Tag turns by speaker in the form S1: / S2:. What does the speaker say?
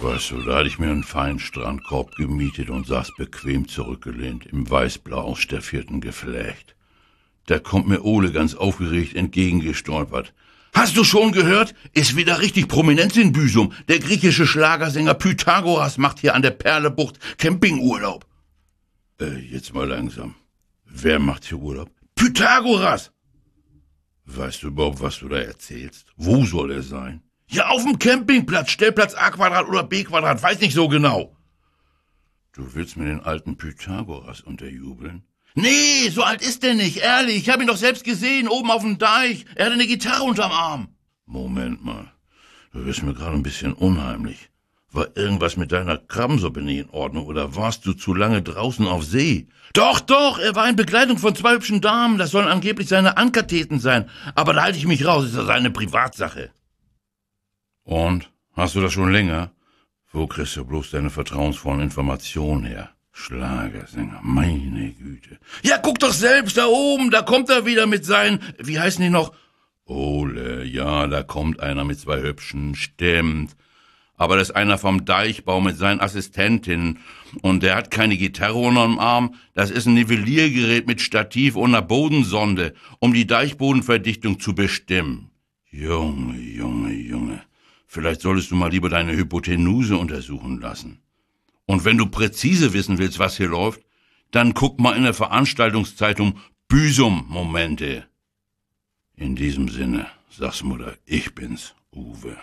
S1: Weißt du, da hatte ich mir einen feinen Strandkorb gemietet und saß bequem zurückgelehnt im weißblau ausstaffierten Geflecht. Da kommt mir Ole ganz aufgeregt entgegengestolpert. Hast du schon gehört? Ist wieder richtig Prominenz in Büsum. Der griechische Schlagersänger Pythagoras macht hier an der Perlebucht Campingurlaub. Äh, jetzt mal langsam. Wer macht hier Urlaub? Pythagoras! Weißt du überhaupt, was du da erzählst? Wo soll er sein? Ja, auf dem Campingplatz, Stellplatz A Quadrat oder B Quadrat, weiß nicht so genau. Du willst mir den alten Pythagoras unterjubeln? Nee, so alt ist er nicht, ehrlich. Ich habe ihn doch selbst gesehen, oben auf dem Deich. Er hatte eine Gitarre unterm Arm. Moment mal. Du wirst mir gerade ein bisschen unheimlich. War irgendwas mit deiner Krabbensuppe nicht in Ordnung oder warst du zu lange draußen auf See? Doch, doch, er war in Begleitung von zwei hübschen Damen. Das sollen angeblich seine Ankatheten sein. Aber da halte ich mich raus, ist das eine Privatsache. Und? Hast du das schon länger? Wo kriegst du bloß deine vertrauensvollen Informationen her? Schlagersänger, meine Güte. Ja, guck doch selbst da oben, da kommt er wieder mit seinen, wie heißen die noch? Ole, ja, da kommt einer mit zwei hübschen, stimmt. Aber das ist einer vom Deichbau mit seinen Assistentinnen. Und der hat keine Gitarre unterm Arm. Das ist ein Nivelliergerät mit Stativ und einer Bodensonde, um die Deichbodenverdichtung zu bestimmen. Junge, Junge, Junge. Vielleicht solltest du mal lieber deine Hypotenuse untersuchen lassen. Und wenn du präzise wissen willst, was hier läuft, dann guck mal in der Veranstaltungszeitung Büsum-Momente. In diesem Sinne, sag's Mutter, ich bin's, Uwe.